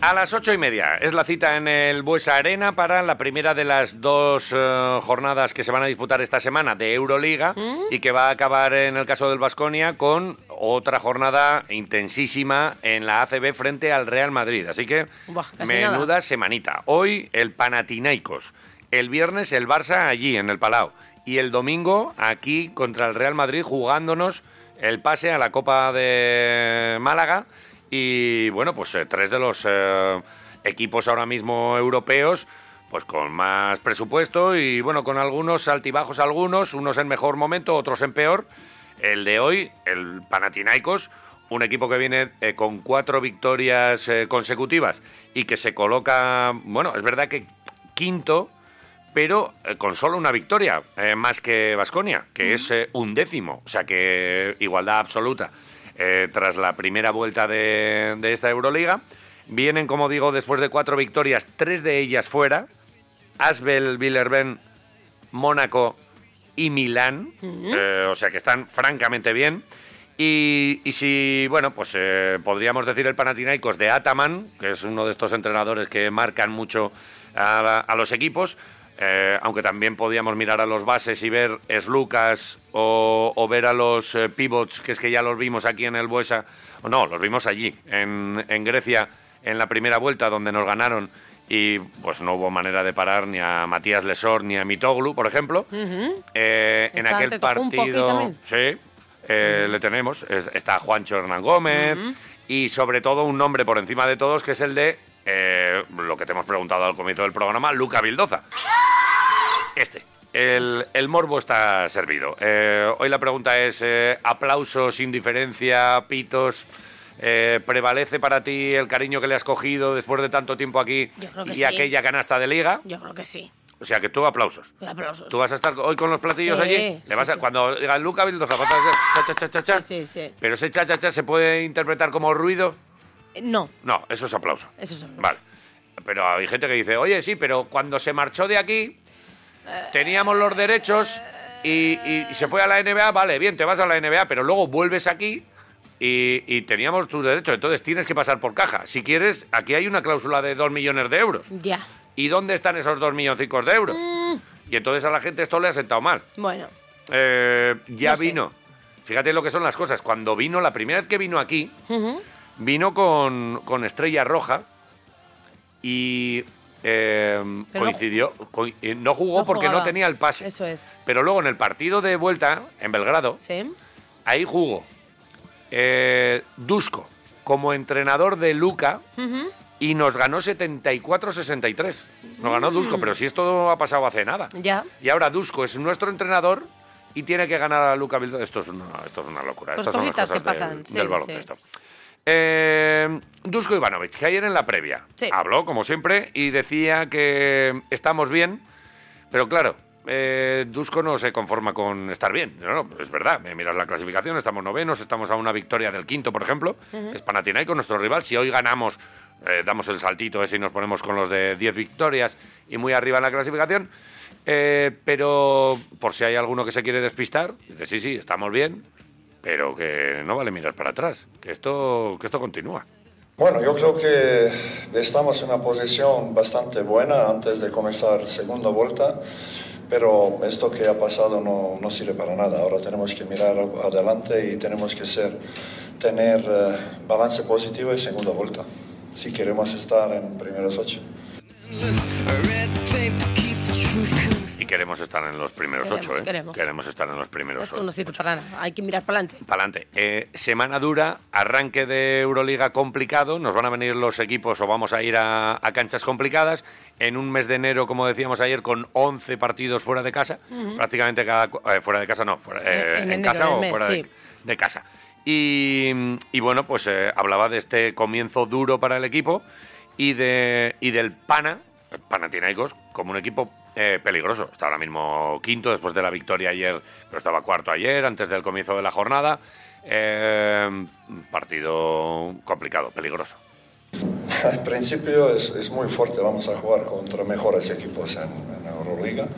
A las ocho y media es la cita en el Buesa Arena para la primera de las dos eh, jornadas que se van a disputar esta semana de Euroliga y que va a acabar en el caso del Vasconia con otra jornada intensísima en la ACB frente al Real Madrid. Así que Buah, menuda nada. semanita. Hoy el Panathinaikos, el viernes el Barça allí en el Palau y el domingo aquí contra el Real Madrid jugándonos el pase a la Copa de Málaga y bueno, pues eh, tres de los eh, equipos ahora mismo europeos pues con más presupuesto y bueno, con algunos altibajos algunos, unos en mejor momento, otros en peor. El de hoy, el Panathinaikos, un equipo que viene eh, con cuatro victorias consecutivas y que se coloca, bueno, es verdad que quinto, pero eh, con solo una victoria, eh, más que Vasconia, que es eh, un décimo, o sea que igualdad absoluta. Eh, tras la primera vuelta de, de esta Euroliga, vienen, como digo, después de cuatro victorias, tres de ellas fuera, Asbel, Villerben, Mónaco y Milán, o sea que están francamente bien. Y, y si, bueno, pues eh, podríamos decir el Panathinaikos de Ataman, que es uno de estos entrenadores que marcan mucho a, los equipos, eh, aunque también podíamos mirar a los bases y ver Slucas o, o ver a los eh, pivots, que es que ya los vimos aquí en el Buesa, o no, los vimos allí, en, en Grecia, en la primera vuelta, donde nos ganaron y pues no hubo manera de parar ni a Matías Lesor ni a Mitoglu, por ejemplo. Eh, en aquel partido, sí, le tenemos. Es- está Juancho Hernán Gómez y sobre todo un nombre por encima de todos que es el de eh, lo que te hemos preguntado al comienzo del programa, Luca Vildoza. Este. El, el morbo está servido. Eh, hoy la pregunta es, eh, aplausos, indiferencia, pitos, ¿prevalece para ti el cariño que le has cogido después de tanto tiempo aquí Yo creo que y sí. aquella canasta de liga? Yo creo que sí. O sea que tú aplausos. Aplausos. ¿Tú vas a estar hoy con los platillos Sí, allí? sí, ¿Le vas a, sí. Cuando diga Luca Vildoza, vas a hacer cha, cha, cha, cha, cha? Sí, sí, sí. ¿Pero ese cha, cha, cha se puede interpretar como ruido? No, No, eso es aplauso. eso es aplauso. Vale. Pero hay gente que dice, oye, sí, pero cuando se marchó de aquí, teníamos los derechos y, y se fue a la NBA, vale, bien, te vas a la NBA, pero luego vuelves aquí y, y teníamos tus derechos, entonces tienes que pasar por caja. Si quieres, aquí hay una cláusula de dos millones de euros. Ya. ¿Y dónde están esos dos milloncicos de euros? Y entonces a la gente esto le ha sentado mal. Bueno, Eh, ya No sé. vino. Fíjate lo que son las cosas. Cuando vino, la primera vez que vino aquí, vino con, con Estrella Roja y eh, Pero no- coincidió. coi- eh, no jugó No porque no tenía el pase. eso es. Pero luego en el partido de vuelta, en Belgrado, Sí. ahí jugó eh, Dusko como entrenador de Luca y nos ganó 74-63. Nos ganó Mm. Dusko, pero si esto ha pasado hace nada. Ya. Y ahora Dusko es nuestro entrenador y tiene que ganar a Luca Vildoza. Esto es una, esto es una locura. Pues Estas son las que cosas del- pasan, sí, del sí. Eh, Dusko Ivanovic, que ayer en la previa Sí. habló, como siempre, y decía que estamos bien, pero claro, eh, Dusko no se conforma con estar bien. No, no, es verdad. Me miras la clasificación, estamos novenos, estamos a una victoria del quinto, por ejemplo, que es Panathinaikos, nuestro rival. Si hoy ganamos, eh, damos el saltito ese y nos ponemos con los de 10 victorias y muy arriba en la clasificación. Eh, pero por si hay alguno que se quiere despistar, dice, sí, sí, estamos bien, pero que no vale mirar para atrás, que esto, que esto continúa. Bueno, yo creo que estamos en una posición bastante buena antes de comenzar segunda vuelta, pero esto que ha pasado no, no sirve para nada. Ahora tenemos que mirar adelante y tenemos que ser, tener eh, balance positivo en segunda vuelta, si queremos estar en primeros ocho. Y queremos estar en los primeros Queremos, ocho, ¿eh? queremos. estar en los primeros Esto ocho. no sirve para nada. Hay que mirar para adelante. Para adelante. Eh, semana dura, arranque de Euroliga complicado. Nos van a venir los equipos o vamos a ir a, a canchas complicadas. En un mes de enero, como decíamos ayer, con 11 partidos fuera de casa. Prácticamente cada. eh, fuera de casa, no. fuera- eh, En en, enero, casa o mes, fuera de, sí. de casa. Y, y bueno, pues eh, hablaba de este comienzo duro para el equipo y, de, y del Pana, el Panathinaikos, como un equipo eh, peligroso. Está ahora mismo quinto después de la victoria ayer, pero estaba cuarto ayer, antes del comienzo de la jornada. Eh, partido complicado, peligroso. Al principio es, es muy fuerte, vamos a jugar contra mejores equipos en, en Euroliga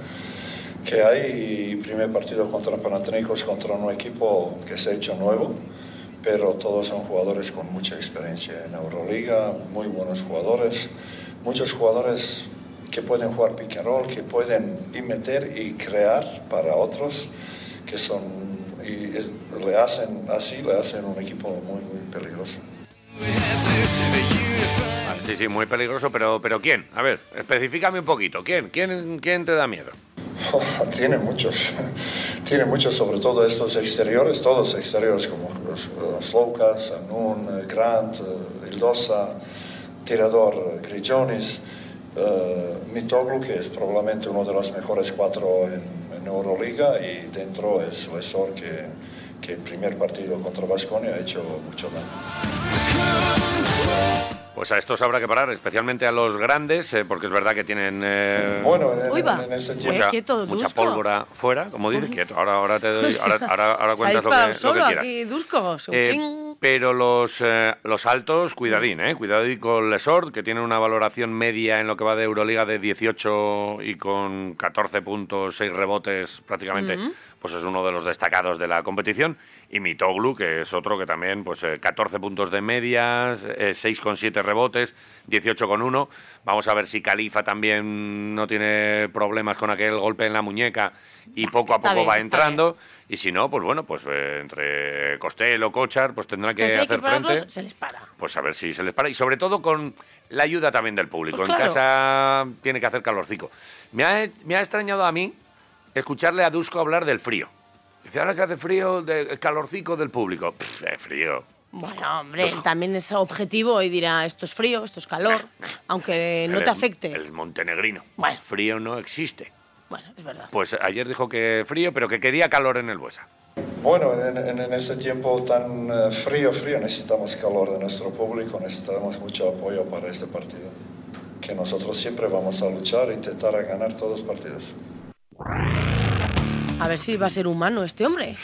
que hay. Primer partido contra Panathinaikos, contra un equipo que se ha hecho nuevo, pero todos son jugadores con mucha experiencia en Euroliga, muy buenos jugadores, muchos jugadores que pueden jugar pick and roll, que pueden y meter y crear para otros, que son, y es- le hacen así, le hacen un equipo muy, muy peligroso. Sí, sí, muy peligroso, pero, pero ¿quién? A ver, especificame un poquito. ¿Quién? ¿Quién, quién te da miedo? Tiene muchos, tiene muchos, sobre todo estos exteriores, todos exteriores como Lucas, Anun, Grant, eh, Ildosa, tirador eh, Eh, Mitoglu, que es probablemente uno de los mejores cuatro en, en Euroliga, y dentro es Lesor, que, que el primer partido contra Vasconia ha hecho mucho daño. Pues a estos habrá que parar, especialmente a los grandes, eh, porque es verdad que tienen eh, Bueno, en, en este Eh, tiempo... mucha, quieto, mucha pólvora fuera, como dice, quieto. Ahora, ahora te doy, ahora, ahora, ahora cuentas lo que, lo solo que quieras. aquí, Dusko. Eh. Pero los, eh, los altos, cuidadín, ¿eh? Cuidadín con Lesord, que tiene una valoración media en lo que va de Euroliga de 18 y con 14 puntos, 6 rebotes prácticamente, pues es uno de los destacados de la competición. Y Mitoglu, que es otro que también, pues eh, 14 puntos de medias, eh, 6 con 7 rebotes, 18 con 1. Vamos a ver si Califa también no tiene problemas con aquel golpe en la muñeca y poco a poco bien, va entrando. Y si no, pues bueno, pues eh, entre Costello, Cochar, pues tendrá que Que si hay que hacer frente. se les para. Pues a ver si se les para. Y sobre todo con la ayuda también del público. Pues en claro. casa tiene que hacer calorcico. Me ha, me ha extrañado a mí escucharle a Dusko hablar del frío. Dice, ahora que hace frío, de, calorcico del público. Pff, frío. Bueno, hombre, él también es objetivo y dirá, esto es frío, esto es calor, aunque no te afecte. El montenegrino. Bueno. Frío no existe. Bueno, es verdad. Pues ayer dijo que frío, pero que quería calor en el Buesa. Bueno, en, en- en este tiempo tan eh, frío, frío, necesitamos calor de nuestro público, necesitamos mucho apoyo para este partido. Que nosotros siempre vamos a luchar e intentar a ganar todos los partidos. A ver si va a ser humano este hombre.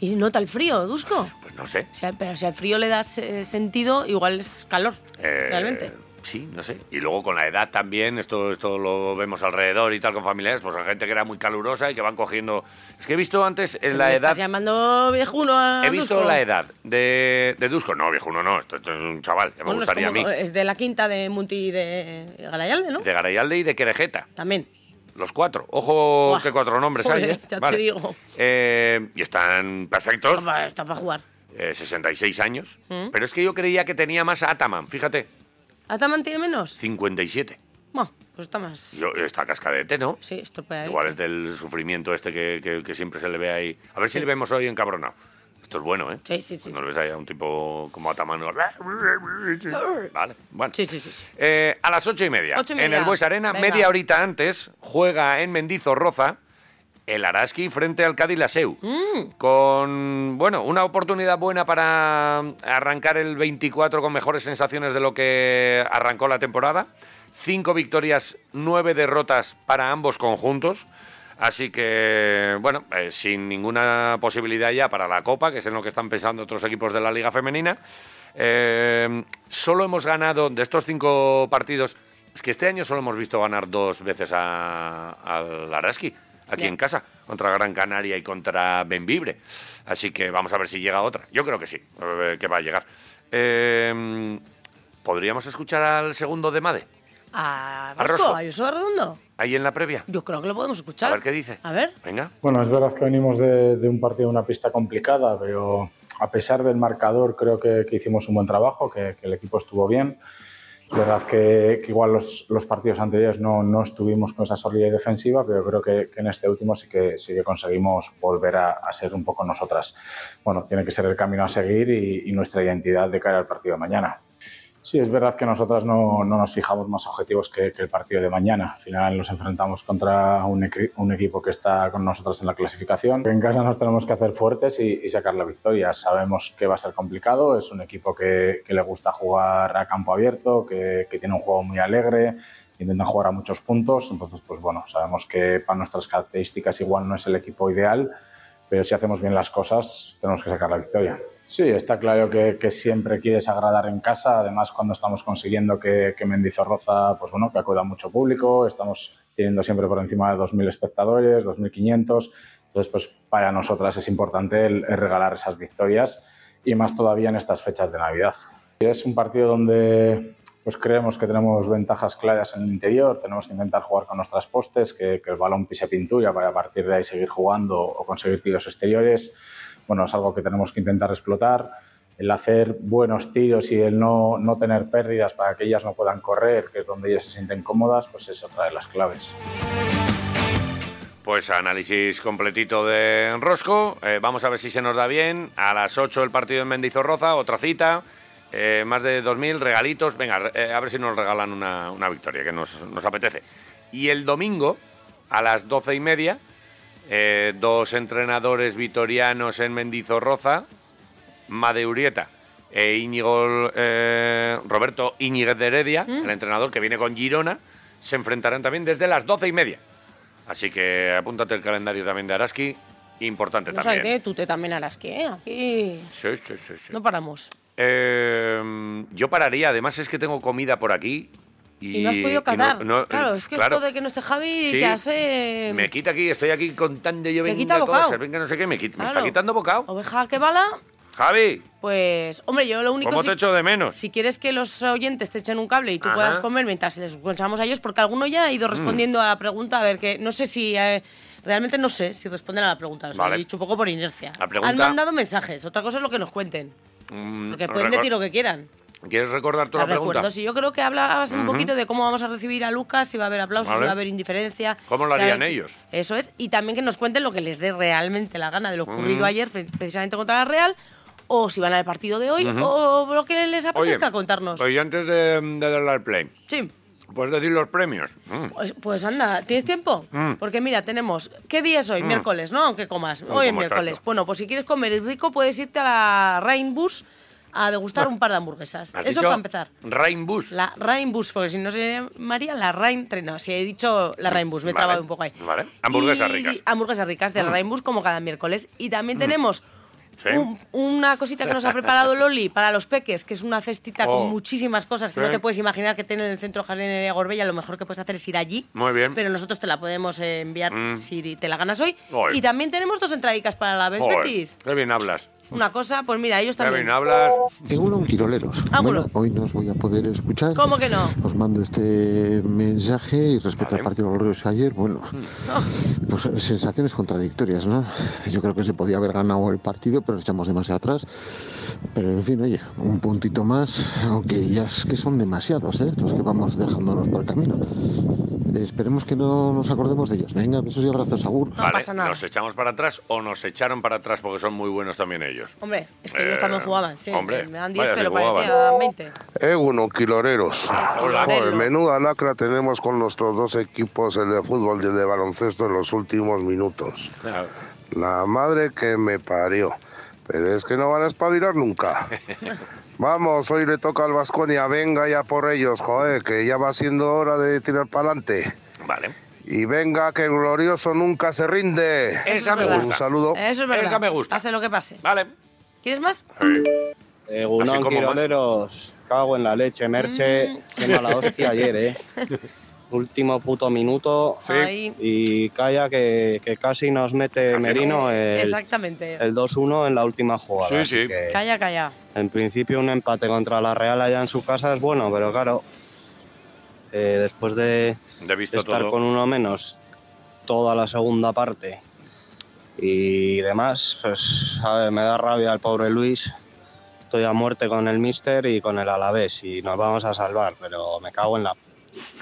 Y nota el frío, Dusko. Pues no sé. O sea, pero si al frío le das eh, sentido, igual es calor. Eh, Realmente. Sí, no sé. Y luego con la edad también, esto, esto lo vemos alrededor y tal con familiares, pues hay gente que era muy calurosa y que van cogiendo... Es que he visto antes en la ¿Me edad... ¿Estás llamando viejuno a He visto Dusko? la edad de, de Dusko. No, viejo, no. Esto, esto es un chaval. Ya me Bueno, es, gustaría como- a mí. es de la quinta de Munti de Galayalde, ¿no? De Garayalde y de Querejeta. También. Los cuatro. Ojo, Buah. qué cuatro nombres hay. Joder, ¿eh? ya te digo. Eh, y están perfectos. Está para jugar. eh, 66 años. Mm. Pero es que yo creía que tenía más Ataman. Fíjate, ¿Ataman tiene menos? 57. Bueno, pues está más. Yo, está cascadete, ¿no? Sí, estropea ahí. Igual es del sufrimiento este que, que- que siempre se le ve ahí. A ver si le vemos hoy encabronado. Esto es bueno, ¿eh? Sí, sí, sí. No le ves ahí a un tipo como Ataman. Vale, bueno. Sí, sí, sí. sí. Eh, a las ocho y media. Ocho y En media. el Bues Arena, Venga. media horita antes, juega en Mendizorroza el Araski frente al Cádiz Laseu. Mm. Con, bueno, una oportunidad buena para arrancar el 24 con mejores sensaciones de lo que arrancó la temporada. Cinco victorias, nueve derrotas para ambos conjuntos. Así que, bueno, eh, sin ninguna posibilidad ya para la Copa, que es en lo que están pensando otros equipos de la Liga Femenina. Eh, solo hemos ganado de estos cinco partidos. Es que este año solo hemos visto ganar dos veces a- al Araski, aquí Ya. en casa, contra Gran Canaria y contra Benvibre. Así que vamos a ver si llega otra. Yo creo que sí, que va a llegar. Eh, ¿Podríamos escuchar al segundo de Made? ¿A A Rosco? Rosco. ¿A Josué Redondo? Ahí en la previa. Yo creo que lo podemos escuchar. A ver qué dice. A ver. Venga. Bueno, es verdad que venimos de, de un partido de una pista complicada, pero a pesar del marcador creo que, que hicimos un buen trabajo, que, que el equipo estuvo bien. Verdad que, igual los, los partidos anteriores no, no estuvimos con esa solidez defensiva, pero creo que, que en este último sí que, sí que conseguimos volver a, ser un poco nosotras. Bueno, tiene que ser el camino a seguir y nuestra identidad de cara al partido de mañana. Sí, es verdad que nosotras no, no nos fijamos más objetivos que, que el partido de mañana. Al final nos enfrentamos contra un, un equipo que está con nosotros en la clasificación. En casa nos tenemos que hacer fuertes y, y sacar la victoria. Sabemos que va a ser complicado. Es un equipo que, que le gusta jugar a campo abierto, que, que tiene un juego muy alegre, intentan jugar a muchos puntos. Entonces, pues bueno, sabemos que para nuestras características igual no es el equipo ideal, pero si hacemos bien las cosas tenemos que sacar la victoria. Sí, está claro que, que siempre quieres agradar en casa, además cuando estamos consiguiendo que, que Mendizorroza, pues bueno, que acuda mucho público, estamos teniendo siempre por encima de 2.000 espectadores, 2.500, entonces pues para nosotras es importante el, el regalar esas victorias y más todavía en estas fechas de Navidad. Es un partido donde pues creemos que tenemos ventajas claras en el interior, tenemos que intentar jugar con nuestras postes, que, que el balón pise pintura para a partir de ahí seguir jugando o conseguir tiros exteriores. Bueno, es algo que tenemos que intentar explotar. El hacer buenos tiros y el no, no tener pérdidas para que ellas no puedan correr, que es donde ellas se sienten cómodas, pues es otra las claves. Pues análisis completito de Rosco. Eh, vamos a ver si se nos da bien. A las 8 el partido en Mendizorroza, otra cita. Eh, más de 2.000 regalitos. Venga, eh, a ver si nos regalan una, una victoria, que nos, nos apetece. Y el domingo, a las 12 y media, eh, dos entrenadores vitorianos en Mendizorroza, Made Urieta e Íñigo, eh, Roberto Íñiguez de Heredia, el entrenador que viene con Girona, se enfrentarán también desde las 12 y media. Así que apúntate el calendario también de Araski, importante O sea, que también. tiene tute también Araski, ¿eh? Aquí Sí, sí, sí, sí. no paramos. Eh, yo pararía, además es que tengo comida por aquí. Y, Y no has podido no- no- claro, es que claro. esto de que no esté Javi Sí. te hace... Me quita aquí, estoy aquí contando yo venga quita bocado. cosas, venga no sé qué, me, quita- me está quitando bocado. Oveja que bala, Javi, pues... Hombre, yo lo único... ¿cómo si- te echo de menos? Si quieres que los oyentes te echen un cable y tú Ajá. puedas comer mientras les escuchamos a ellos, porque alguno ya ha ido Mm. respondiendo a la pregunta, a ver, que no sé si... eh, realmente no sé si responden a la pregunta, Vale. he dicho un poco por inercia. La pregunta- Han mandado mensajes, otra cosa es lo que nos cuenten, Mm, porque pueden decir lo que quieran. ¿Quieres recordar tú La la pregunta? recuerdo, sí, yo creo que hablabas un poquito de cómo vamos a recibir a Lucas, si va a haber aplausos, Vale. si va a haber indiferencia. ¿Cómo lo harían ellos? Eso es, y también que nos cuenten lo que les dé realmente la gana de lo ocurrido ayer, pre- precisamente contra la Real, o si van al partido de hoy, o lo que les Oye, apetezca contarnos. Oye, antes de, de darle al play, Sí. ¿puedes decir los premios? Mm. Pues, pues anda, ¿tienes tiempo? Mm. Porque mira, tenemos. ¿Qué día es hoy? Mm. Miércoles, ¿no? Aunque comas. No, hoy es miércoles. Bueno, pues si quieres comer rico, puedes irte a la Rainbus a degustar un par de hamburguesas. ¿Has Eso para empezar. Rainbus. La Rainbus, porque si no se llamaría la Rain. No, si he dicho la Rainbus, me he Vale, trabado un poco ahí. Vale. Hamburguesas Y- ricas. Hamburguesas ricas de la Mm. Rainbus, como cada miércoles. Y también tenemos. Sí. un- una cosita que nos ha preparado Loli para los peques, que es una cestita Oh. con muchísimas cosas que Sí. no te puedes imaginar que tiene en el centro Jardinería Gorbella. Lo mejor que puedes hacer es ir allí. Muy bien. Pero nosotros te la podemos eh, enviar Mm. si te la ganas hoy. Y también tenemos dos entradicas para la Best Joder, Betis. Qué bien hablas. Una cosa, pues mira, ellos también. hablas. Egunon, Quiroleros. Ah, bueno, bueno. hoy no os voy a poder escuchar. ¿Cómo que no? Os mando este mensaje y respecto al partido glorioso ayer, bueno, Mm. pues eh, sensaciones contradictorias, ¿no? Yo creo que se podía haber ganado el partido, pero nos echamos demasiado atrás. Pero en fin, oye, un puntito más, aunque ya es que son demasiados, ¿eh? Los que vamos dejándonos por el camino. Eh, esperemos que no nos acordemos de ellos. Venga, besos y abrazos, Agur. vale, pasa nada. ¿nos echamos para atrás o nos echaron para atrás porque son muy buenos también ellos? Hombre, es que Eh, ellos también jugaban, sí. hombre, me dan 10, vaya, se pero jugaban. parecían 20. Eguno, quiloreros. Hola. Joder, menuda lacra tenemos con nuestros dos equipos, el de fútbol y el de baloncesto, en los últimos minutos. Claro. La madre que me parió. Pero es que no van a espabilar nunca. Vamos, hoy le toca al Vasconia, venga ya por ellos, joder, que ya va siendo hora de tirar para adelante. Vale. Y venga, que el glorioso nunca se rinde. Esa me gusta. Un saludo. Eso es verdad. Esa me gusta. Pase lo que pase. Vale. ¿Quieres más? Egunon, Así como más. Cago en la leche, Merche. Qué mala hostia ayer, ¿eh? Último puto minuto. Sí. Y calla que, que casi nos mete Casi Merino el, Exactamente. el 2-1 en la última jugada. Sí, sí. que, Calla, calla. en principio un empate contra la Real allá en su casa es bueno, pero claro, eh, después de De visto estar todo. con uno menos toda la segunda parte y demás, pues a ver, me da rabia el pobre Luis. Estoy a muerte con el Mister y con el Alavés y nos vamos a salvar, pero me cago en la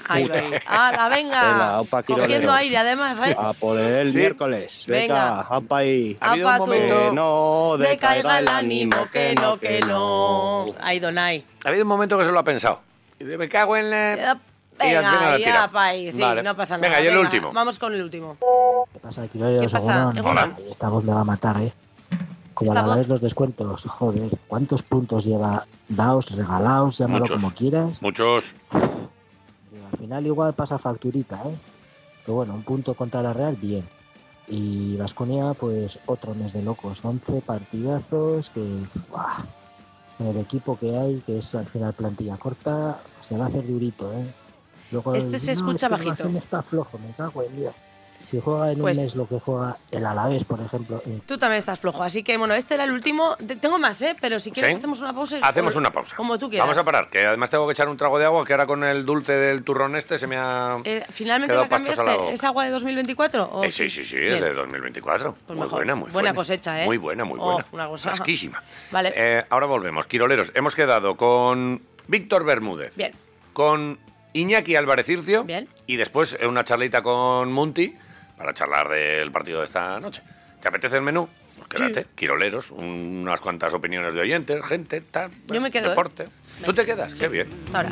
Ahí va. ¡Hala, venga! Venga, opa, Cogiendo aire, además, ¿eh? a por el Sí. miércoles. Venga. Venga, apa ahí. Ha habido un momento- Que no Decaiga el ánimo, que no, que no. Ahí, Donai. Ha habido un momento que se lo ha pensado. Me cago en la... Y Venga, la ya, tira. pa' ahí. Sí, Vale. no pasa nada. Venga, y el Venga, último. Vamos con el último. ¿Qué pasa, Quiroleros? ¿Qué pasa? Egunon. Egunon. Esta voz me va a matar, ¿eh? Como a la voz. vez los descuentos, joder, ¿cuántos puntos lleva? Daos, regalaos, llámalo Muchos. como quieras. Muchos. Al final igual pasa facturita, ¿eh? Pero bueno, un punto contra la Real, bien. Y Vasconia, pues otro mes de locos, 11 partidazos que... ¡buah! En el equipo que hay, que es al final plantilla corta, se va a hacer durito, ¿eh? Luego, Este se "No, escucha es el bajito". Está flojo, me cago en Dios. Si juega en Pues- un mes lo que juega el Alavés, por ejemplo, en Tú también estás flojo, así que bueno, este era el último. Te- Tengo más, ¿eh? Pero si quieres ¿Sí? hacemos una pausa. y- Hacemos una pausa. Como tú quieras. Vamos a parar, que además tengo que echar un trago de agua, que ahora con el dulce del turrón este se me ha... Eh, ¿Finalmente quedado la cambiaste? ¿Es agua de 2024? o Eh, sí, sí, sí, es Bien. de 2024. Pues muy mejor. buena, muy Buena buena. cosecha, ¿eh? Muy buena, muy Oh, buena. una cosa. Fresquísima. Vale. Eh, ahora volvemos. Quiroleros, hemos quedado con Víctor Bermúdez. Bien. Con Iñaki Álvarez Circio. Bien. Y después una charlita con Munti para charlar del partido de esta noche. ¿Te apetece el menú? Pues quédate. Quiroleros, unas cuantas opiniones de oyentes, gente, tal. Yo me quedo, ¿eh? Deporte. ¿Tú te quedas? Qué bien. Ahora.